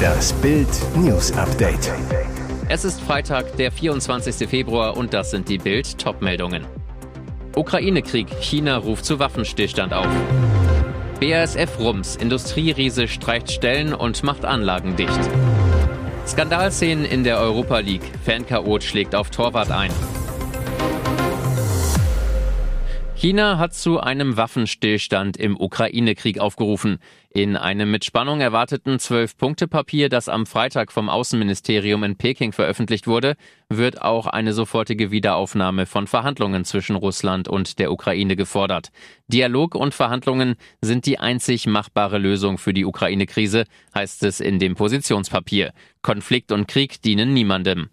Das Bild News Update. Es ist Freitag, der 24. Februar und das sind die Bild Topmeldungen. Ukraine-Krieg, China ruft zu Waffenstillstand auf. BASF Rums, Industrieriese streicht Stellen und macht Anlagen dicht. Skandalszenen in der Europa League, Fanchaot schlägt auf Torwart ein. China hat zu einem Waffenstillstand im Ukraine-Krieg aufgerufen. In einem mit Spannung erwarteten Zwölf-Punkte-Papier, das am Freitag vom Außenministerium in Peking veröffentlicht wurde, wird auch eine sofortige Wiederaufnahme von Verhandlungen zwischen Russland und der Ukraine gefordert. Dialog und Verhandlungen sind die einzig machbare Lösung für die Ukraine-Krise, heißt es in dem Positionspapier. Konflikt und Krieg dienen niemandem.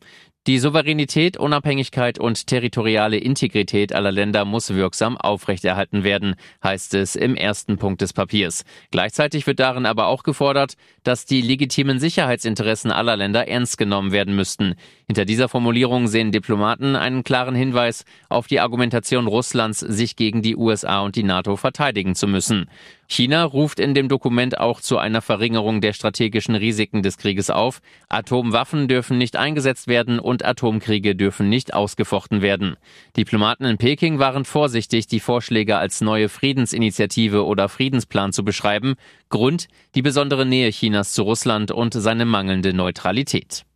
Die Souveränität, Unabhängigkeit und territoriale Integrität aller Länder muss wirksam aufrechterhalten werden, heißt es im ersten Punkt des Papiers. Gleichzeitig wird darin aber auch gefordert, dass die legitimen Sicherheitsinteressen aller Länder ernst genommen werden müssten. Hinter dieser Formulierung sehen Diplomaten einen klaren Hinweis auf die Argumentation Russlands, sich gegen die USA und die NATO verteidigen zu müssen. China ruft in dem Dokument auch zu einer Verringerung der strategischen Risiken des Krieges auf. Atomwaffen dürfen nicht eingesetzt werden und Atomkriege dürfen nicht ausgefochten werden. Diplomaten in Peking waren vorsichtig, die Vorschläge als neue Friedensinitiative oder Friedensplan zu beschreiben. Grund die besondere Nähe Chinas zu Russland und seine mangelnde Neutralität.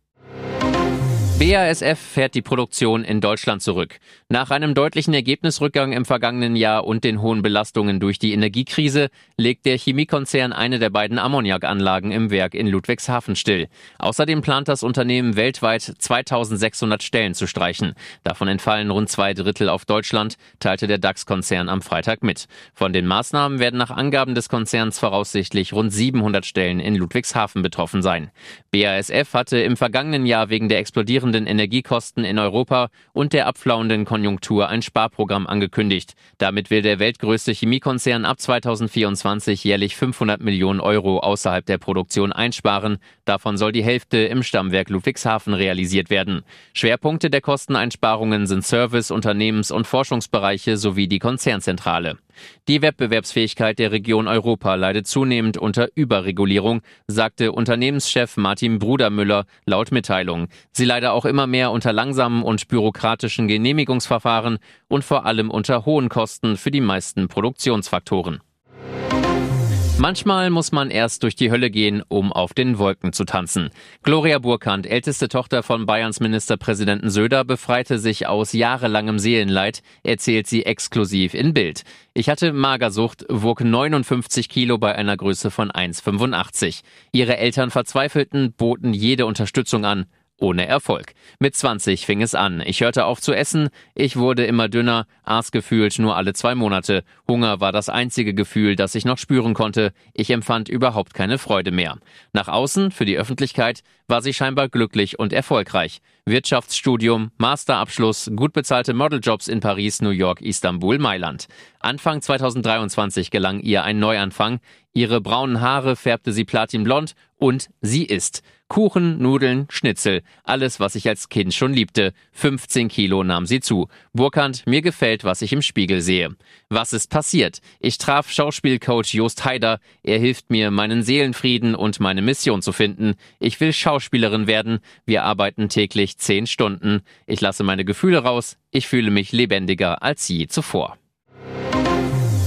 BASF fährt die Produktion in Deutschland zurück. Nach einem deutlichen Ergebnisrückgang im vergangenen Jahr und den hohen Belastungen durch die Energiekrise legt der Chemiekonzern eine der beiden Ammoniakanlagen im Werk in Ludwigshafen still. Außerdem plant das Unternehmen weltweit 2600 Stellen zu streichen. Davon entfallen rund zwei Drittel auf Deutschland, teilte der DAX-Konzern am Freitag mit. Von den Maßnahmen werden nach Angaben des Konzerns voraussichtlich rund 700 Stellen in Ludwigshafen betroffen sein. BASF hatte im vergangenen Jahr wegen der explodierenden steigenden Energiekosten in Europa und der abflauenden Konjunktur ein Sparprogramm angekündigt. Damit will der weltgrößte Chemiekonzern ab 2024 jährlich 500 Millionen Euro außerhalb der Produktion einsparen. Davon soll die Hälfte im Stammwerk Ludwigshafen realisiert werden. Schwerpunkte der Kosteneinsparungen sind Service-, Unternehmens- und Forschungsbereiche sowie die Konzernzentrale. Die Wettbewerbsfähigkeit der Region Europa leidet zunehmend unter Überregulierung, sagte Unternehmenschef Martin Brudermüller laut Mitteilung. Sie leide auch immer mehr unter langsamen und bürokratischen Genehmigungsverfahren und vor allem unter hohen Kosten für die meisten Produktionsfaktoren. Manchmal muss man erst durch die Hölle gehen, um auf den Wolken zu tanzen. Gloria Burkhardt, älteste Tochter von Bayerns Ministerpräsidenten Söder, befreite sich aus jahrelangem Seelenleid, erzählt sie exklusiv in Bild. Ich hatte Magersucht, wog 59 Kilo bei einer Größe von 1,85. Ihre Eltern verzweifelten, boten jede Unterstützung an ohne Erfolg. Mit 20 fing es an. Ich hörte auf zu essen, ich wurde immer dünner, aß gefühlt nur alle zwei Monate. Hunger war das einzige Gefühl, das ich noch spüren konnte. Ich empfand überhaupt keine Freude mehr. Nach außen, für die Öffentlichkeit, war sie scheinbar glücklich und erfolgreich. Wirtschaftsstudium, Masterabschluss, gut bezahlte Modeljobs in Paris, New York, Istanbul, Mailand. Anfang 2023 gelang ihr ein Neuanfang. Ihre braunen Haare färbte sie platinblond und sie ist. Kuchen, Nudeln, Schnitzel, alles, was ich als Kind schon liebte. 15 Kilo nahm sie zu. Burkhardt, mir gefällt, was ich im Spiegel sehe. Was ist passiert? Ich traf Schauspielcoach Jost Haider. Er hilft mir, meinen Seelenfrieden und meine Mission zu finden. Ich will Schauspielerin werden. Wir arbeiten täglich 10 Stunden. Ich lasse meine Gefühle raus. Ich fühle mich lebendiger als je zuvor.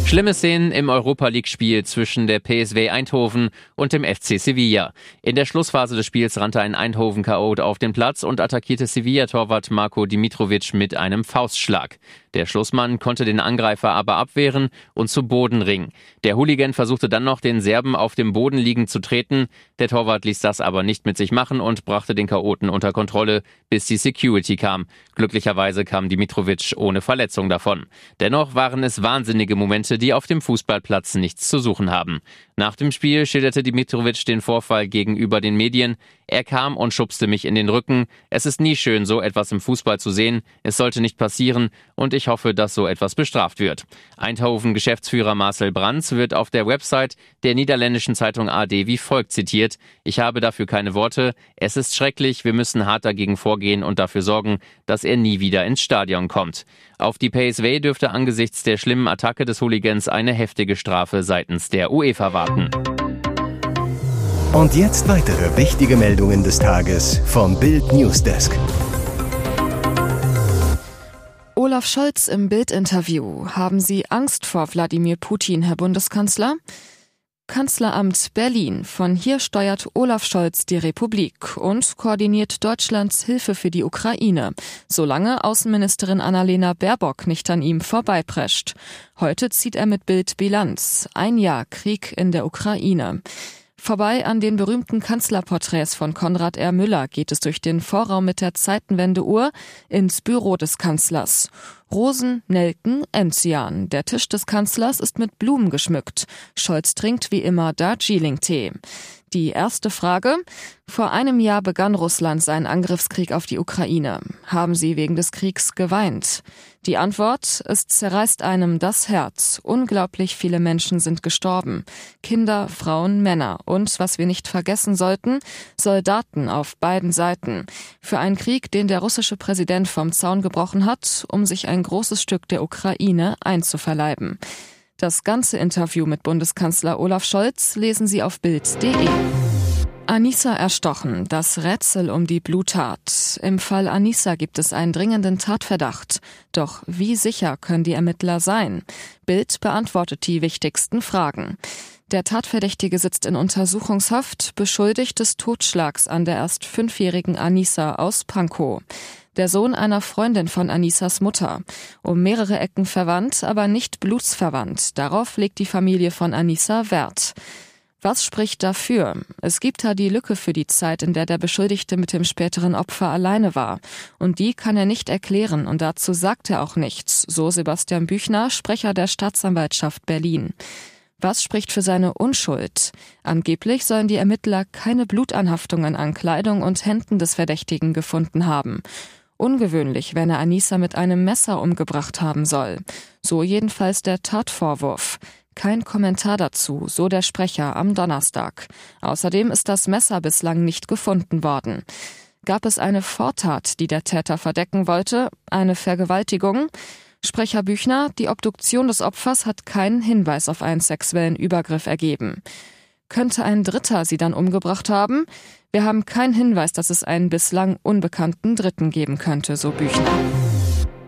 Schlimme Szenen im Europa League-Spiel zwischen der PSW Eindhoven und dem FC Sevilla. In der Schlussphase des Spiels rannte ein Eindhoven-Chaot auf den Platz und attackierte Sevilla-Torwart Marco Dimitrovic mit einem Faustschlag. Der Schlussmann konnte den Angreifer aber abwehren und zu Boden ringen. Der Hooligan versuchte dann noch, den Serben auf dem Boden liegend zu treten. Der Torwart ließ das aber nicht mit sich machen und brachte den Chaoten unter Kontrolle, bis die Security kam. Glücklicherweise kam Dimitrovic ohne Verletzung davon. Dennoch waren es wahnsinnige Momente, die auf dem Fußballplatz nichts zu suchen haben. Nach dem Spiel schilderte Dimitrovic den Vorfall gegenüber den Medien. Er kam und schubste mich in den Rücken. Es ist nie schön, so etwas im Fußball zu sehen. Es sollte nicht passieren und ich hoffe, dass so etwas bestraft wird. Eindhoven-Geschäftsführer Marcel Brands wird auf der Website der niederländischen Zeitung AD wie folgt zitiert. Ich habe dafür keine Worte. Es ist schrecklich. Wir müssen hart dagegen vorgehen und dafür sorgen, dass er nie wieder ins Stadion kommt. Auf die PSV dürfte angesichts der schlimmen Attacke des Hooligans eine heftige Strafe seitens der UEFA warten. Und jetzt weitere wichtige Meldungen des Tages vom Bild Newsdesk. Olaf Scholz im Bild-Interview. Haben Sie Angst vor Wladimir Putin, Herr Bundeskanzler? Kanzleramt Berlin. Von hier steuert Olaf Scholz die Republik und koordiniert Deutschlands Hilfe für die Ukraine, solange Außenministerin Annalena Baerbock nicht an ihm vorbeiprescht. Heute zieht er mit Bild Bilanz. Ein Jahr Krieg in der Ukraine. Vorbei an den berühmten Kanzlerporträts von Konrad R. Müller geht es durch den Vorraum mit der Zeitenwendeuhr ins Büro des Kanzlers. Rosen, Nelken, Enzian. Der Tisch des Kanzlers ist mit Blumen geschmückt. Scholz trinkt wie immer Darjeeling-Tee. Die erste Frage. Vor einem Jahr begann Russland seinen Angriffskrieg auf die Ukraine. Haben Sie wegen des Kriegs geweint? Die Antwort, es zerreißt einem das Herz. Unglaublich viele Menschen sind gestorben. Kinder, Frauen, Männer und, was wir nicht vergessen sollten, Soldaten auf beiden Seiten. Für einen Krieg, den der russische Präsident vom Zaun gebrochen hat, um sich ein großes Stück der Ukraine einzuverleiben. Das ganze Interview mit Bundeskanzler Olaf Scholz lesen Sie auf Bild.de. Anissa erstochen, das Rätsel um die Bluttat. Im Fall Anissa gibt es einen dringenden Tatverdacht. Doch wie sicher können die Ermittler sein? Bild beantwortet die wichtigsten Fragen. Der Tatverdächtige sitzt in Untersuchungshaft, beschuldigt des Totschlags an der erst fünfjährigen Anissa aus Pankow der Sohn einer Freundin von Anissas Mutter. Um mehrere Ecken verwandt, aber nicht blutsverwandt. Darauf legt die Familie von Anissa Wert. Was spricht dafür? Es gibt da die Lücke für die Zeit, in der der Beschuldigte mit dem späteren Opfer alleine war. Und die kann er nicht erklären und dazu sagt er auch nichts, so Sebastian Büchner, Sprecher der Staatsanwaltschaft Berlin. Was spricht für seine Unschuld? Angeblich sollen die Ermittler keine Blutanhaftungen an Kleidung und Händen des Verdächtigen gefunden haben. Ungewöhnlich, wenn er Anissa mit einem Messer umgebracht haben soll. So jedenfalls der Tatvorwurf. Kein Kommentar dazu, so der Sprecher am Donnerstag. Außerdem ist das Messer bislang nicht gefunden worden. Gab es eine Vortat, die der Täter verdecken wollte, eine Vergewaltigung? Sprecher Büchner, die Obduktion des Opfers hat keinen Hinweis auf einen sexuellen Übergriff ergeben. Könnte ein Dritter sie dann umgebracht haben? Wir haben keinen Hinweis, dass es einen bislang unbekannten Dritten geben könnte, so Büchner.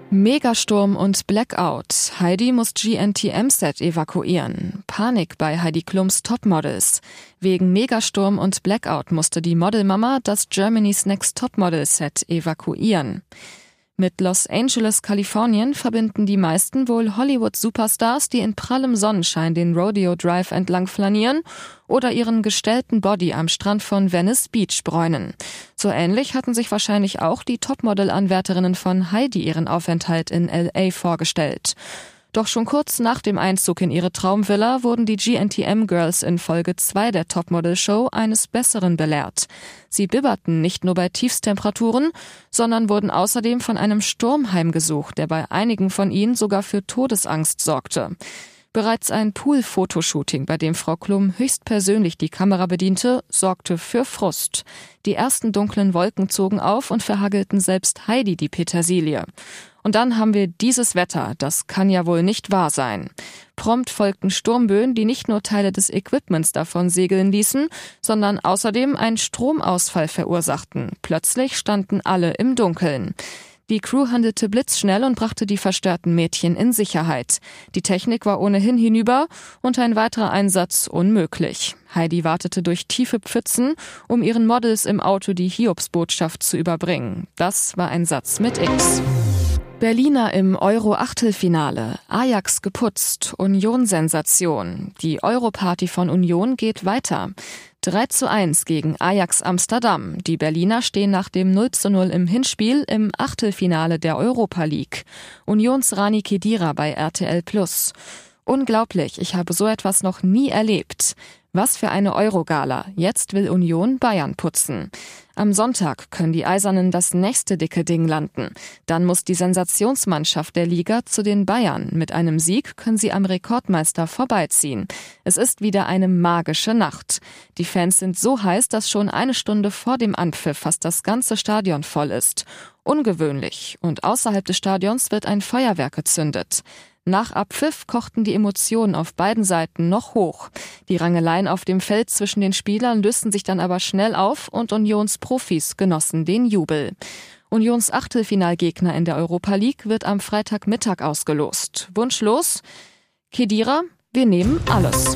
Megasturm und Blackout. Heidi muss GNTM-Set evakuieren. Panik bei Heidi Klums Topmodels. Wegen Megasturm und Blackout musste die Modelmama das Germany's Next Topmodel-Set evakuieren. Mit Los Angeles, Kalifornien verbinden die meisten wohl Hollywood-Superstars, die in prallem Sonnenschein den Rodeo Drive entlang flanieren oder ihren gestellten Body am Strand von Venice Beach bräunen. So ähnlich hatten sich wahrscheinlich auch die Topmodel-Anwärterinnen von Heidi ihren Aufenthalt in LA vorgestellt. Doch schon kurz nach dem Einzug in ihre Traumvilla wurden die GNTM Girls in Folge 2 der Topmodel-Show eines Besseren belehrt. Sie bibberten nicht nur bei Tiefstemperaturen, sondern wurden außerdem von einem Sturm heimgesucht, der bei einigen von ihnen sogar für Todesangst sorgte. Bereits ein Pool-Fotoshooting, bei dem Frau Klum höchstpersönlich die Kamera bediente, sorgte für Frust. Die ersten dunklen Wolken zogen auf und verhagelten selbst Heidi die Petersilie. Und dann haben wir dieses Wetter, das kann ja wohl nicht wahr sein. Prompt folgten Sturmböen, die nicht nur Teile des Equipments davon segeln ließen, sondern außerdem einen Stromausfall verursachten. Plötzlich standen alle im Dunkeln. Die Crew handelte blitzschnell und brachte die verstörten Mädchen in Sicherheit. Die Technik war ohnehin hinüber und ein weiterer Einsatz unmöglich. Heidi wartete durch tiefe Pfützen, um ihren Models im Auto die Hiobsbotschaft zu überbringen. Das war ein Satz mit X. Berliner im Euro-Achtelfinale. Ajax geputzt. Union-Sensation. Die Europarty von Union geht weiter. 3 zu 1 gegen Ajax Amsterdam. Die Berliner stehen nach dem 0 zu 0 im Hinspiel im Achtelfinale der Europa League. Unions Rani Kedira bei RTL Plus. Unglaublich, ich habe so etwas noch nie erlebt. Was für eine Eurogala. Jetzt will Union Bayern putzen. Am Sonntag können die Eisernen das nächste dicke Ding landen. Dann muss die Sensationsmannschaft der Liga zu den Bayern. Mit einem Sieg können sie am Rekordmeister vorbeiziehen. Es ist wieder eine magische Nacht. Die Fans sind so heiß, dass schon eine Stunde vor dem Anpfiff fast das ganze Stadion voll ist. Ungewöhnlich. Und außerhalb des Stadions wird ein Feuerwerk gezündet. Nach Abpfiff kochten die Emotionen auf beiden Seiten noch hoch. Die Rangeleien auf dem Feld zwischen den Spielern lösten sich dann aber schnell auf und Unions Profis genossen den Jubel. Unions Achtelfinalgegner in der Europa League wird am Freitagmittag ausgelost. Wunschlos? Kedira, wir nehmen alles.